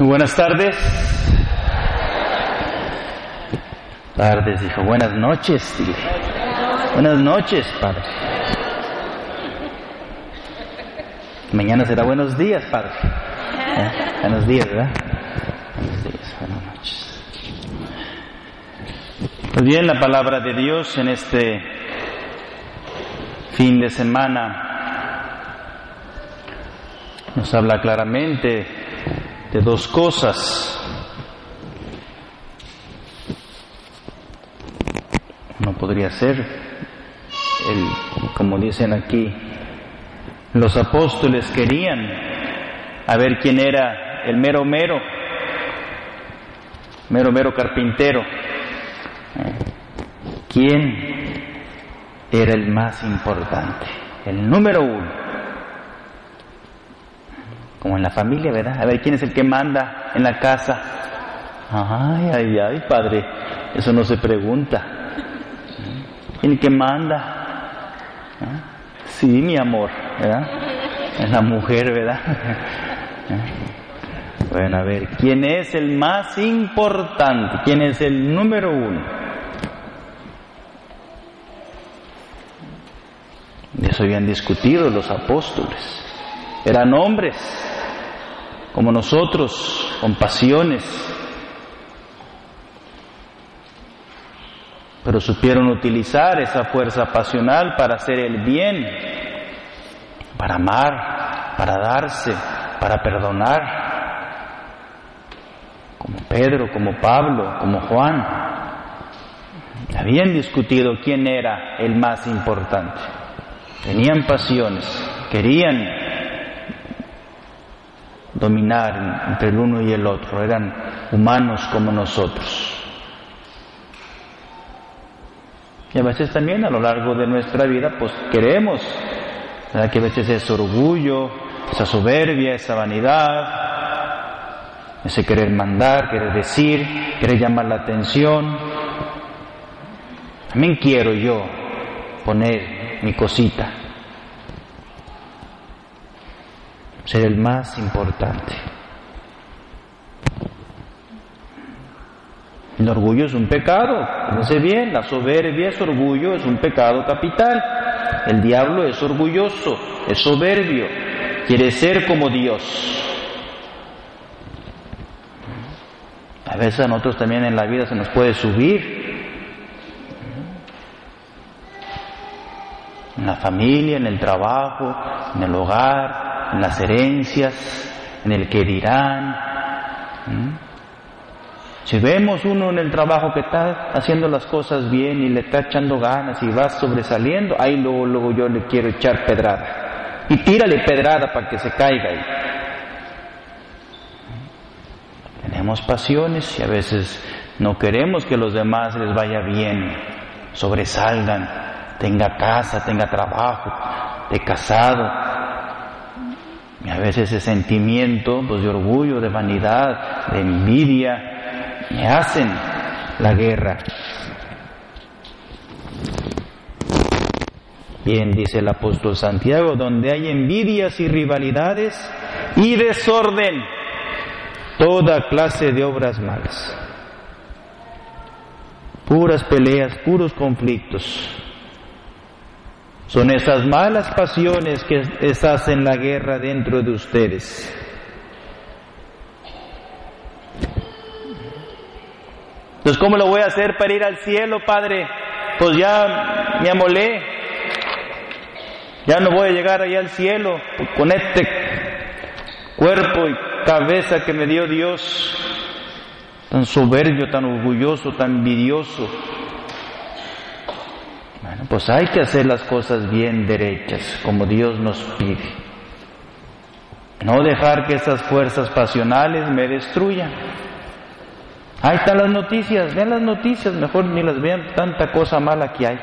cbp.gov/careers. Buenas tardes. Tardes, dijo. Buenas noches, dile. Buenas noches, padre. Mañana será buenos días, padre. ¿Eh? Buenos días, ¿verdad? Buenos días, buenas noches. Pues bien, la palabra de Dios en este fin de semana nos habla claramente de dos cosas. No podría ser, el, como dicen aquí, los apóstoles querían a ver quién era el mero mero, mero mero carpintero. ¿Quién era el más importante? El número uno como en la familia, ¿verdad? A ver quién es el que manda en la casa. Ay, ay, ay, padre, eso no se pregunta. ¿Quién es el que manda? Sí, mi amor, ¿verdad? Es la mujer, ¿verdad? Bueno, a ver, ¿quién es el más importante? ¿Quién es el número uno? Eso habían discutido los apóstoles. Eran hombres como nosotros, con pasiones, pero supieron utilizar esa fuerza pasional para hacer el bien, para amar, para darse, para perdonar, como Pedro, como Pablo, como Juan. Habían discutido quién era el más importante. Tenían pasiones, querían dominar entre el uno y el otro, eran humanos como nosotros. Y a veces también a lo largo de nuestra vida, pues queremos, que a veces es orgullo, esa soberbia, esa vanidad, ese querer mandar, querer decir, querer llamar la atención. También quiero yo poner mi cosita, ser el más importante. El orgullo es un pecado, no sé bien, la soberbia es orgullo, es un pecado capital. El diablo es orgulloso, es soberbio, quiere ser como Dios. A veces a nosotros también en la vida se nos puede subir. En la familia, en el trabajo, en el hogar, en las herencias, en el que dirán. Si vemos uno en el trabajo que está haciendo las cosas bien y le está echando ganas y va sobresaliendo, ahí luego, yo le quiero echar pedrada. Y tírale pedrada para que se caiga ahí. Tenemos pasiones y a veces no queremos que los demás les vaya bien, sobresalgan, tenga casa, tenga trabajo, de casado. Y a veces ese sentimiento pues, de orgullo, de vanidad, de envidia, me hacen la guerra. Bien, dice el apóstol Santiago, donde hay envidias y rivalidades y desorden, toda clase de obras malas. Puras peleas, puros conflictos. Son esas malas pasiones que hacen la guerra dentro de ustedes. Entonces, ¿cómo lo voy a hacer para ir al cielo, Padre? Pues ya me amolé, Ya no voy a llegar allá al cielo con este cuerpo y cabeza que me dio Dios, tan soberbio, tan orgulloso, tan envidioso. Pues hay que hacer las cosas bien derechas, como Dios nos pide. No dejar que esas fuerzas pasionales me destruyan. Ahí están las noticias, vean las noticias, mejor ni las vean, tanta cosa mala que hay.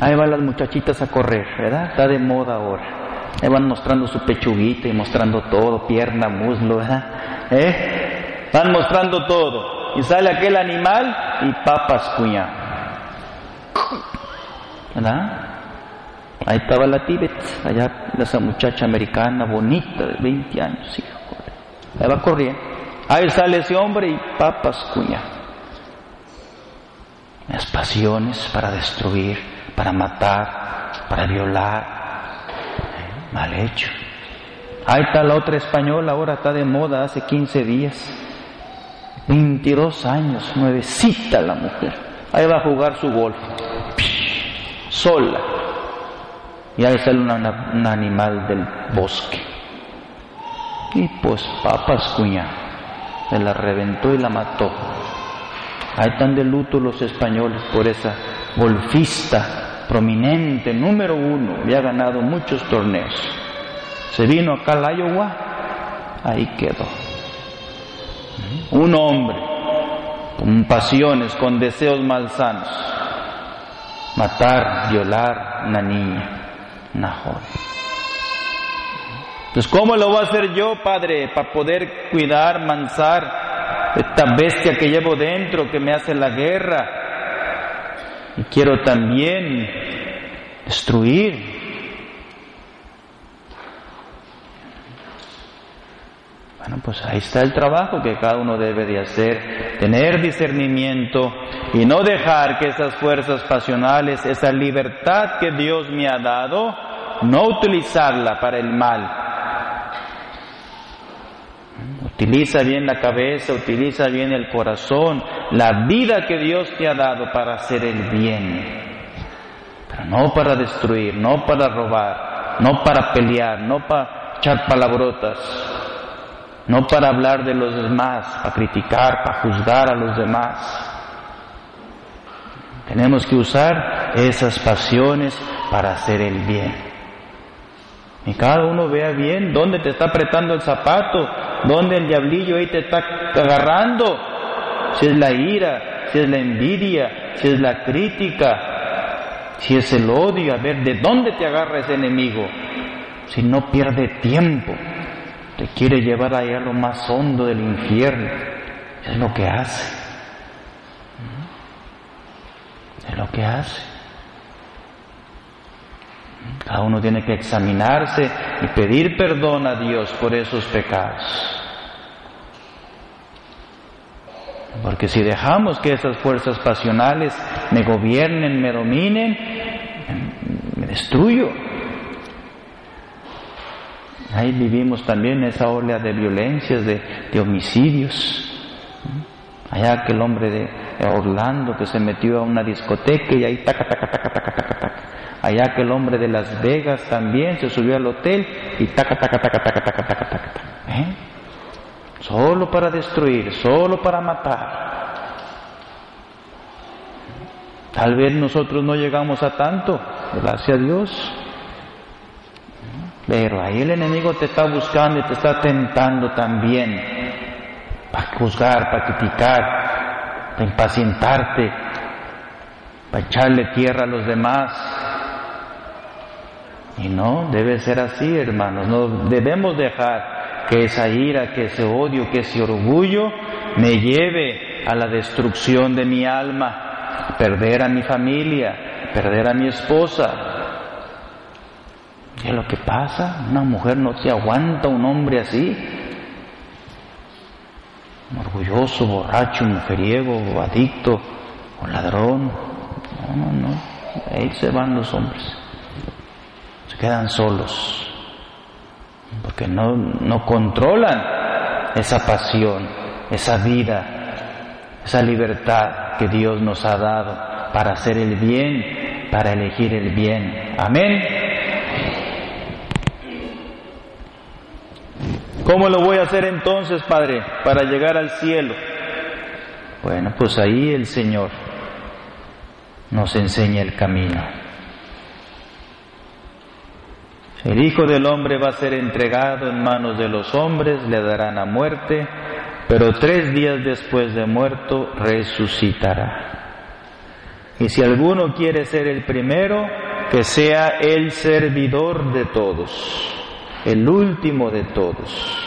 Ahí van las muchachitas a correr, ¿verdad? Está de moda ahora. Ahí van mostrando su pechuguita y mostrando todo, pierna, muslo, ¿verdad? ¿Eh? Van mostrando todo. Y sale aquel animal y papas cuña. ¿Verdad? Ahí estaba la Tíbet, allá esa muchacha americana bonita de 20 años, hijo. Ahí va corriendo. Ahí sale ese hombre y papas cuña. Las pasiones para destruir, para matar, para violar. Mal hecho. Ahí está la otra española, ahora está de moda hace 15 días. 22 años, nuevecita la mujer. Ahí va a jugar su golf. Sola. Y ahí sale un animal del bosque. Y pues papas cuña. Se la reventó y la mató. Ahí están de luto los españoles por esa golfista prominente, número uno, había ganado muchos torneos. Se vino acá a Iowa, ahí quedó. Un hombre con pasiones, con deseos malsanos. Matar, violar una niña, una joven. Entonces, ¿cómo lo voy a hacer yo, Padre, para poder cuidar, mansar esta bestia que llevo dentro, que me hace la guerra? Y quiero también destruir. Bueno, pues ahí está el trabajo que cada uno debe de hacer, tener discernimiento y no dejar que esas fuerzas pasionales, esa libertad que Dios me ha dado, no utilizarla para el mal. Utiliza bien la cabeza, utiliza bien el corazón, la vida que Dios te ha dado para hacer el bien, pero no para destruir, no para robar, no para pelear, no para echar palabrotas, no para hablar de los demás, para criticar, para juzgar a los demás. Tenemos que usar esas pasiones para hacer el bien. Y cada uno vea bien dónde te está apretando el zapato, dónde el diablillo ahí te está agarrando. Si es la ira, si es la envidia, si es la crítica, si es el odio, a ver de dónde te agarra ese enemigo. Si no pierde tiempo, te quiere llevar allá a lo más hondo del infierno. Es lo que hace. Es lo que hace. Cada uno tiene que examinarse y pedir perdón a Dios por esos pecados. Porque si dejamos que esas fuerzas pasionales me gobiernen, me dominen, me destruyo. Ahí vivimos también esa ola de violencias, de, de homicidios. Allá aquel hombre de Orlando que se metió a una discoteca y ahí taca, taca, taca, taca, taca, taca. Allá aquel hombre de Las Vegas también se subió al hotel y taca, taca, taca, taca, taca, taca, taca, taca. ¿Eh? Solo para destruir, solo para matar. Tal vez nosotros no llegamos a tanto, gracias a Dios. Pero ahí el enemigo te está buscando y te está tentando también para juzgar, para criticar, para impacientarte, para echarle tierra a los demás. Y no, debe ser así, hermanos. No debemos dejar que esa ira, que ese odio, que ese orgullo me lleve a la destrucción de mi alma, perder a mi familia, perder a mi esposa. ¿Qué es lo que pasa? Una mujer no se aguanta un hombre así. Orgulloso, borracho, mujeriego, adicto, o ladrón. No, no, no. Ahí se van los hombres se quedan solos, porque no, no controlan esa pasión, esa vida, esa libertad que Dios nos ha dado para hacer el bien para elegir el bien. Amén. ¿Cómo lo voy a hacer entonces, Padre, para llegar al cielo? Bueno, pues ahí el Señor nos enseña el camino. El Hijo del Hombre va a ser entregado en manos de los hombres, le darán a muerte, pero tres días después de muerto resucitará. Y si alguno quiere ser el primero, que sea el servidor de todos, el último de todos.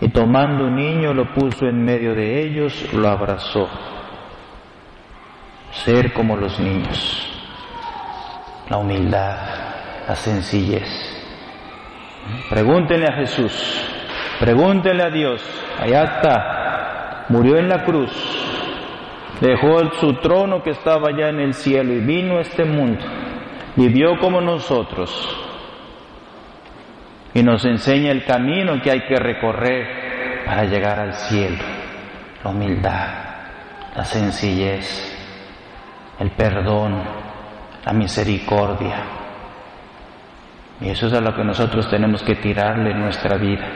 Y tomando un niño lo puso en medio de ellos, lo abrazó. Ser como los niños, la humildad, la sencillez. Pregúntenle a Jesús, pregúntenle a Dios, allá está, murió en la cruz, dejó su trono que estaba allá en el cielo y vino a este mundo, vivió como nosotros, y nos enseña el camino que hay que recorrer para llegar al cielo. La humildad, la sencillez, el perdón, la misericordia. Y eso es a lo que nosotros tenemos que tirarle en nuestra vida.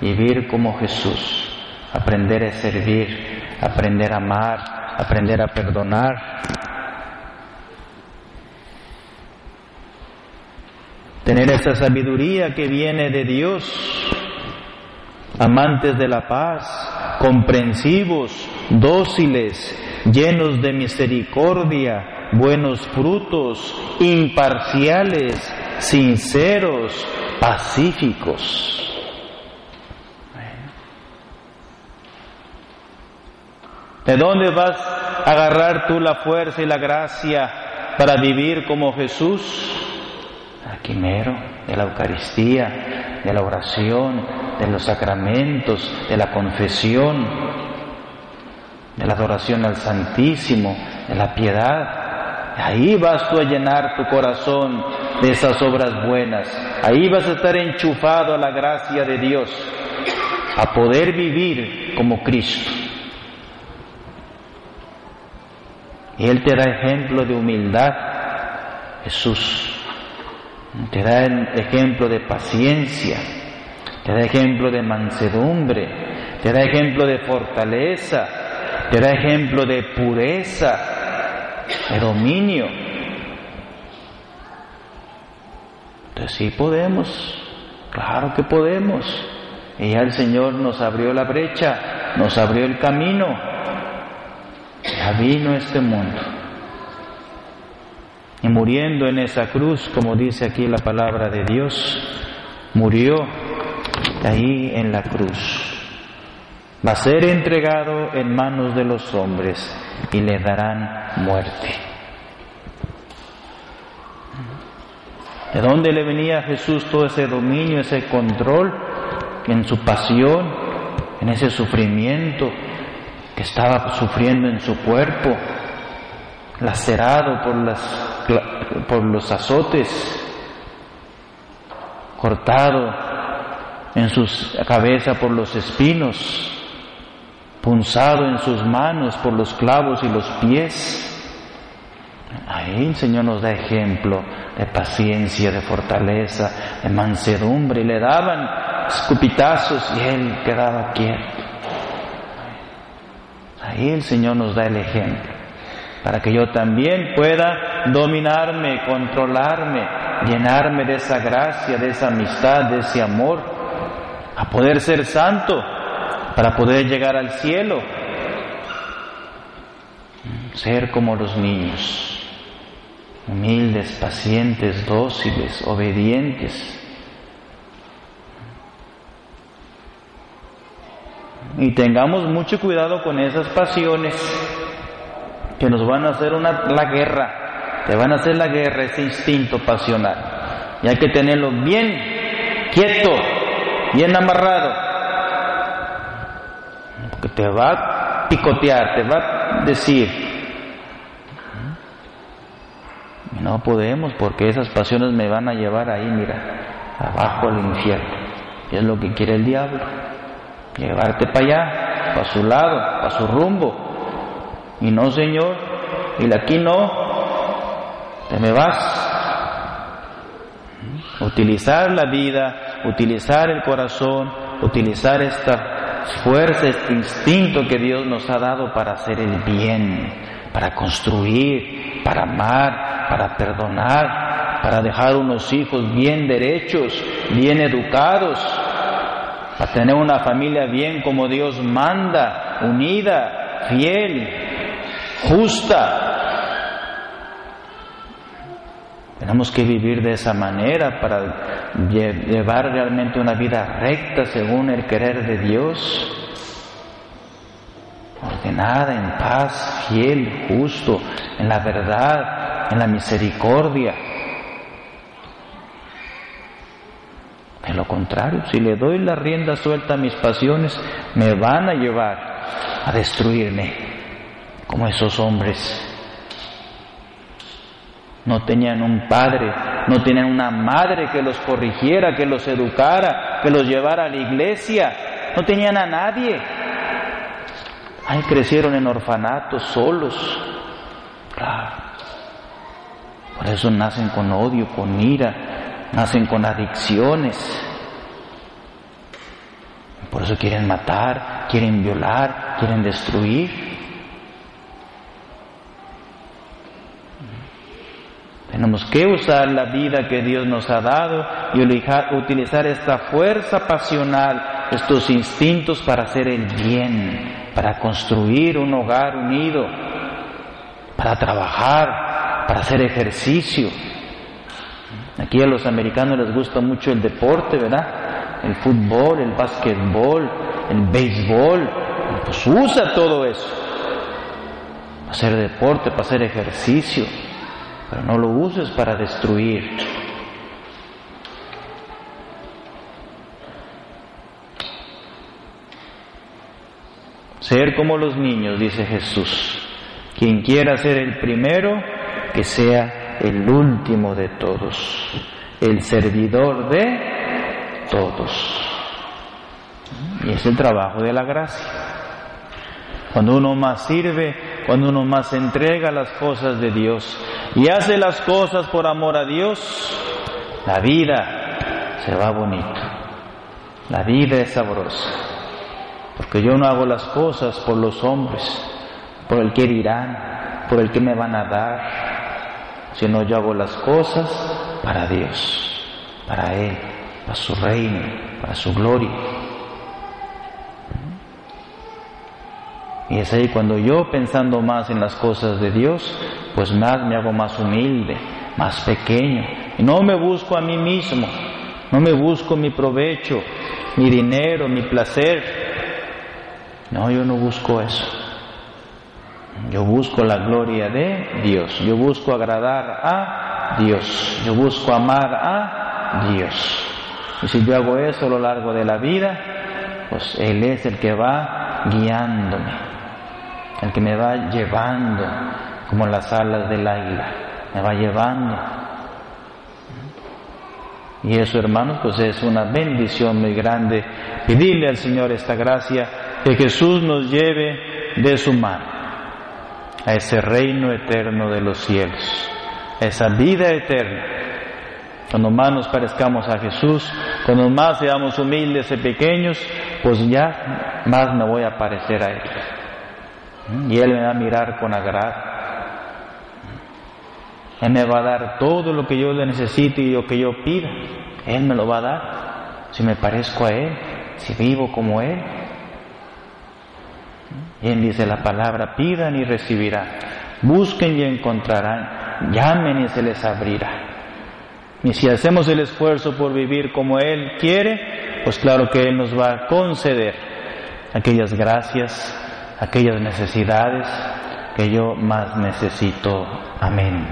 Vivir como Jesús, aprender a servir, aprender a amar, aprender a perdonar, tener esa sabiduría que viene de Dios, amantes de la paz, comprensivos, dóciles, llenos de misericordia, buenos frutos, imparciales, sinceros, pacíficos. ¿De dónde vas a agarrar tú la fuerza y la gracia para vivir como Jesús? Aquí mero, de la Eucaristía, de la oración, de los sacramentos, de la confesión, de la adoración al Santísimo, de la piedad. Ahí vas tú a llenar tu corazón de esas obras buenas. Ahí vas a estar enchufado a la gracia de Dios, a poder vivir como Cristo. Y Él te da ejemplo de humildad, Jesús te da ejemplo de paciencia, te da ejemplo de mansedumbre, te da ejemplo de fortaleza, te da ejemplo de pureza, de dominio. Entonces sí podemos, claro que podemos. Y ya el Señor nos abrió la brecha, nos abrió el camino, ya vino este mundo y muriendo en esa cruz, como dice aquí la palabra de Dios, murió ahí en la cruz. Va a ser entregado en manos de los hombres y le darán muerte. ¿De dónde le venía a Jesús todo ese dominio, ese control en su pasión, en ese sufrimiento que estaba sufriendo en su cuerpo? lacerado por, las, por los azotes, cortado en su cabeza por los espinos, punzado en sus manos por los clavos y los pies. Ahí el Señor nos da ejemplo de paciencia, de fortaleza, de mansedumbre. Y le daban escupitazos y él quedaba quieto. Ahí el Señor nos da el ejemplo para que yo también pueda dominarme, controlarme, llenarme de esa gracia, de esa amistad, de ese amor, a poder ser santo, para poder llegar al cielo, ser como los niños, humildes, pacientes, dóciles, obedientes. Y tengamos mucho cuidado con esas pasiones que nos van a hacer una, la guerra, te van a hacer la guerra, ese instinto pasional. Y hay que tenerlo bien quieto, bien amarrado, porque te va a picotear, te va a decir, no podemos porque esas pasiones me van a llevar ahí, mira, abajo al infierno. Y es lo que quiere el diablo, llevarte para allá, para su lado, para su rumbo. Y no, Señor, y aquí no, te me vas. Utilizar la vida, utilizar el corazón, utilizar esta fuerza, este instinto que Dios nos ha dado para hacer el bien, para construir, para amar, para perdonar, para dejar unos hijos bien derechos, bien educados, para tener una familia bien como Dios manda, unida, fiel, justa. Tenemos que vivir de esa manera para llevar realmente una vida recta según el querer de Dios, ordenada, en paz, fiel, justo, en la verdad, en la misericordia. De lo contrario, si le doy la rienda suelta a mis pasiones, me van a llevar a destruirme, como esos hombres. No tenían un padre, no tenían una madre que los corrigiera, que los educara, que los llevara a la iglesia, no tenían a nadie. Ahí crecieron en orfanatos, solos. Claro. Por eso nacen con odio, con ira, nacen con adicciones. Por eso quieren matar, quieren violar, quieren destruir. Tenemos que usar la vida que Dios nos ha dado y utilizar esta fuerza pasional, estos instintos para hacer el bien, para construir un hogar unido, para trabajar, para hacer ejercicio. Aquí a los americanos les gusta mucho el deporte, ¿verdad? El fútbol, el básquetbol, el béisbol. Pues usa todo eso. Para hacer deporte, para hacer ejercicio. Pero no lo uses para destruir. Ser como los niños, dice Jesús. Quien quiera ser el primero, que sea el último de todos, el servidor de todos. Y es el trabajo de la gracia. Cuando uno más sirve, cuando uno más entrega las cosas de Dios y hace las cosas por amor a Dios, la vida se va bonito. La vida es sabrosa. Porque yo no hago las cosas por los hombres, por el que dirán, por el que me van a dar, sino yo hago las cosas para Dios, para Él, para su reino, para su gloria. Y es ahí cuando yo pensando más en las cosas de Dios, pues más me hago más humilde, más pequeño. Y no me busco a mí mismo, no me busco mi provecho, mi dinero, mi placer. No, yo no busco eso. Yo busco la gloria de Dios, yo busco agradar a Dios, yo busco amar a Dios. Y si yo hago eso a lo largo de la vida, pues Él es el que va guiándome, el que me va llevando como las alas del águila, me va llevando. Y eso, hermanos, pues es una bendición muy grande. Pedirle al Señor esta gracia, que Jesús nos lleve de su mano a ese reino eterno de los cielos, a esa vida eterna. Cuando más nos parezcamos a Jesús, cuando más seamos humildes y pequeños, pues ya más me voy a parecer a Él. Y Él me va a mirar con agrado. Él me va a dar todo lo que yo le necesite y lo que yo pida. Él me lo va a dar. Si me parezco a Él, si vivo como Él. Y él dice la palabra, pidan y recibirán, busquen y encontrarán, llamen y se les abrirá. Y si hacemos el esfuerzo por vivir como Él quiere, pues claro que Él nos va a conceder aquellas gracias, aquellas necesidades que yo más necesito. Amén.